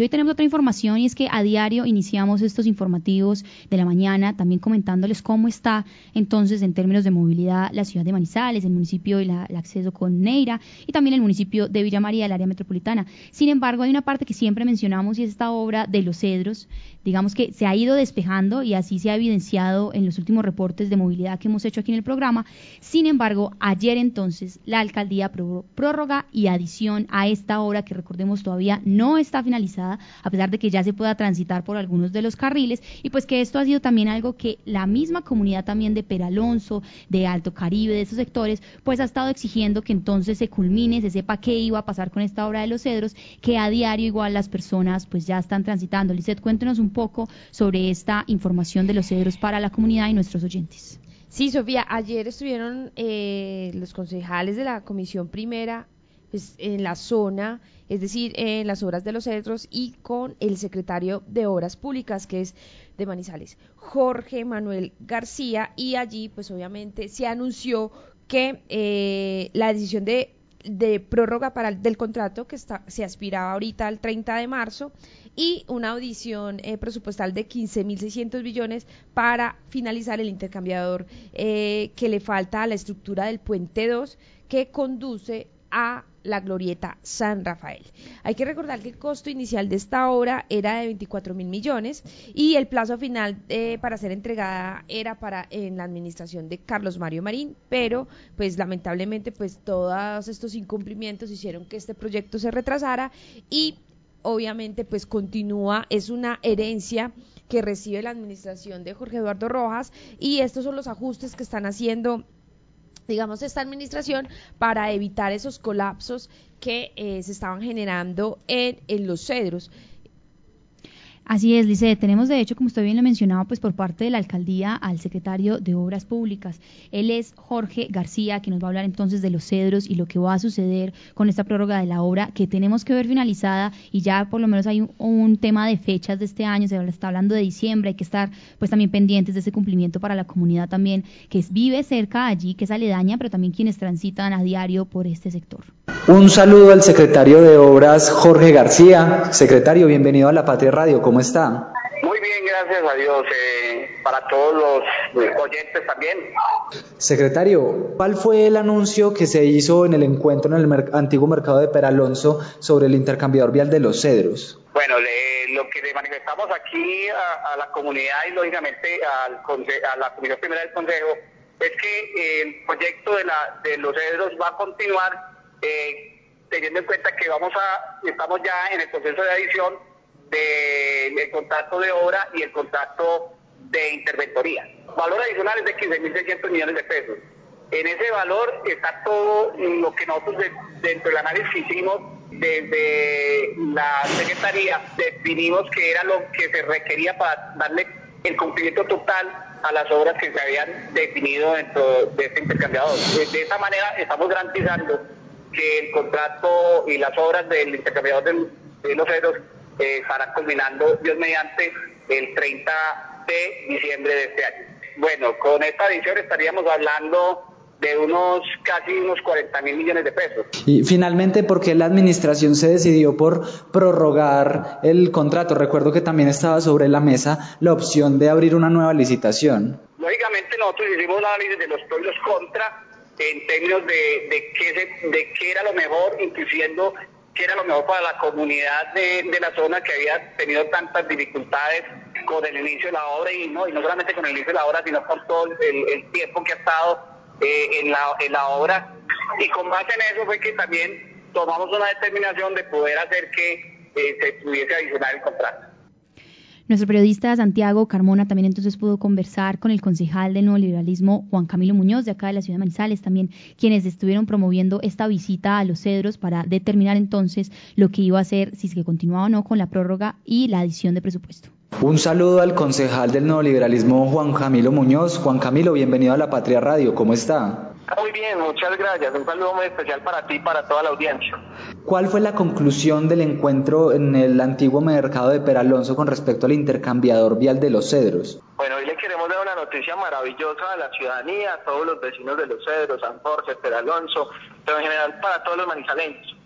Y hoy tenemos otra información y es que a diario iniciamos estos informativos de la mañana también comentándoles cómo está entonces en términos de movilidad la ciudad de Manizales, el municipio y la, el acceso con Neira y también el municipio de Villa María, el área metropolitana. Sin embargo, hay una parte que siempre mencionamos y es esta obra de los cedros, digamos que se ha ido despejando y así se ha evidenciado en los últimos reportes de movilidad que hemos hecho aquí en el programa. Sin embargo, ayer entonces la alcaldía aprobó prórroga y adición a esta obra que recordemos todavía no está finalizada, a pesar de que ya se pueda transitar por algunos de los carriles y pues que esto ha sido también algo que la misma comunidad también de Peralonso, de Alto Caribe, de esos sectores, pues ha estado exigiendo que entonces se culmine, se sepa qué iba a pasar con esta obra de los cedros, que a diario igual las personas pues ya están transitando. Lizeth, cuéntenos un poco sobre esta información de los cedros para la comunidad y nuestros oyentes. Sí, Sofía, ayer estuvieron eh, los concejales de la Comisión Primera pues, en la zona, es decir, en las obras de los cedros y con el secretario de Obras Públicas, que es de Manizales, Jorge Manuel García, y allí pues obviamente se anunció que eh, la decisión de, de prórroga para del contrato que está, se aspiraba ahorita al 30 de marzo y una audición eh, presupuestal de 15.600 billones para finalizar el intercambiador eh, que le falta a la estructura del puente 2 que conduce a la glorieta San Rafael. Hay que recordar que el costo inicial de esta obra era de 24 mil millones y el plazo final eh, para ser entregada era para en la administración de Carlos Mario Marín, pero pues lamentablemente pues todos estos incumplimientos hicieron que este proyecto se retrasara y obviamente pues continúa, es una herencia que recibe la administración de Jorge Eduardo Rojas y estos son los ajustes que están haciendo digamos, esta administración para evitar esos colapsos que eh, se estaban generando en, en los cedros. Así es, Lice. Tenemos, de hecho, como usted bien lo mencionaba, pues por parte de la alcaldía al secretario de Obras Públicas. Él es Jorge García, que nos va a hablar entonces de los cedros y lo que va a suceder con esta prórroga de la obra que tenemos que ver finalizada y ya por lo menos hay un, tema de fechas de este año, se está hablando de diciembre, hay que estar pues también pendientes de ese cumplimiento para la comunidad también que vive cerca allí, que es aledaña, pero también quienes transitan a diario por este sector. Un saludo al secretario de Obras, Jorge García. Secretario, bienvenido a La Patria Radio. ¿Cómo está? Muy bien, gracias a Dios. Eh, para todos los oyentes también. Secretario, ¿cuál fue el anuncio que se hizo en el encuentro en el antiguo mercado de Peralonso sobre el intercambiador vial de los cedros? Bueno, lo que le manifestamos aquí a, la comunidad y lógicamente al, a la Comisión Primera del Consejo es que el proyecto de, la, de los cedros va a continuar eh, teniendo en cuenta que vamos a, estamos ya en el proceso de adición del contrato de obra y el contrato de interventoría. Valor adicional es de 15.600 millones de pesos. En ese valor está todo lo que nosotros dentro del análisis hicimos desde la Secretaría, definimos que era lo que se requería para darle el cumplimiento total a las obras que se habían definido dentro de este intercambiador. De esa manera estamos garantizando que el contrato y las obras del intercambiador de, los ceros eh, estarán culminando, Dios mediante, el 30 de diciembre de este año. Bueno, con esta adición estaríamos hablando de unos casi unos 40 mil millones de pesos. Y finalmente, ¿por qué la administración se decidió por prorrogar el contrato? Recuerdo que también estaba sobre la mesa la opción de abrir una nueva licitación. Lógicamente nosotros hicimos un análisis de los pros y los contra en términos de, de, qué, de qué era lo mejor, incluyendo qué era lo mejor para la comunidad de, de, la zona que había tenido tantas dificultades con el inicio de la obra y no, y no solamente con el inicio de la obra, sino con todo el, tiempo que ha estado eh, en, la, en la obra. Y con base en eso fue que también tomamos una determinación de poder hacer que eh, se pudiese adicionar el contrato. Nuestro periodista Santiago Carmona también entonces pudo conversar con el concejal del nuevo liberalismo Juan Camilo Muñoz de acá de la ciudad de Manizales, también quienes estuvieron promoviendo esta visita a los cedros para determinar entonces lo que iba a hacer, si es que continuaba o no con la prórroga y la adición de presupuesto. Un saludo al concejal del nuevo liberalismo Juan Camilo Muñoz. Juan Camilo, bienvenido a la Patria Radio, ¿cómo está? Muy bien, muchas gracias. Un saludo muy especial para ti y para toda la audiencia. ¿Cuál fue la conclusión del encuentro en el antiguo mercado de Peralonso con respecto al intercambiador vial de los cedros? Bueno, hoy le queremos dar una noticia maravillosa a la ciudadanía, a todos los vecinos de los cedros, San Jorge, Peralonso, pero en general para todos los manizaleños.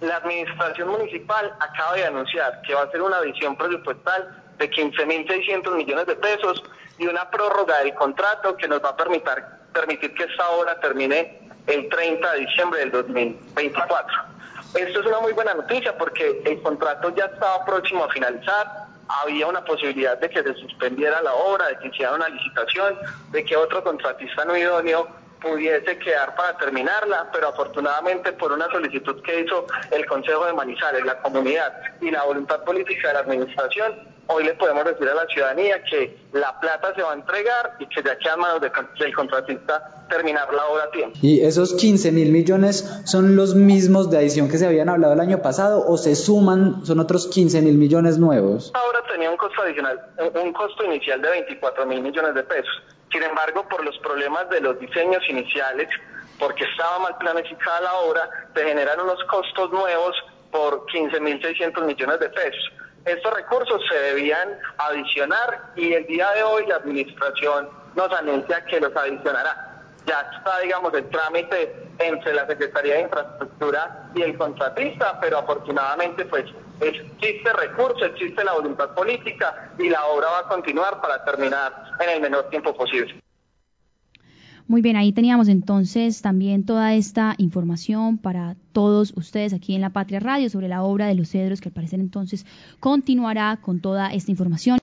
la administración municipal acaba de anunciar que va a hacer una adición presupuestal de 15.600 millones de pesos y una prórroga del contrato que nos va a permitir, permitir que esta obra termine el 30 de diciembre del 2024. Esto es una muy buena noticia porque el contrato ya estaba próximo a finalizar, había una posibilidad de que se suspendiera la obra, de que hiciera una licitación, de que otro contratista no idóneo pudiese quedar para terminarla, pero afortunadamente por una solicitud que hizo el Consejo de Manizales, la comunidad y la voluntad política de la administración, hoy le podemos decir a la ciudadanía que la plata se va a entregar y que ya queda manos del contratista terminar la obra a tiempo. ¿Y esos 15 mil millones son los mismos de adición que se habían hablado el año pasado o se suman, son otros 15 mil millones nuevos? Ahora tenía un costo adicional, un costo inicial de 24 mil millones de pesos. Sin embargo, por los problemas de los diseños iniciales, porque estaba mal planificada la obra, se generaron unos costos nuevos por 15.600 millones de pesos. Estos recursos se debían adicionar y el día de hoy la administración nos anuncia que los adicionará. Ya está, digamos, el trámite entre la Secretaría de Infraestructura y el contratista, pero afortunadamente, pues, existe recurso, existe la voluntad política y la obra va a continuar para terminar en el menor tiempo posible. Muy bien, ahí teníamos entonces también toda esta información para todos ustedes aquí en la Patria Radio sobre la obra de los cedros que al parecer entonces continuará con toda esta información.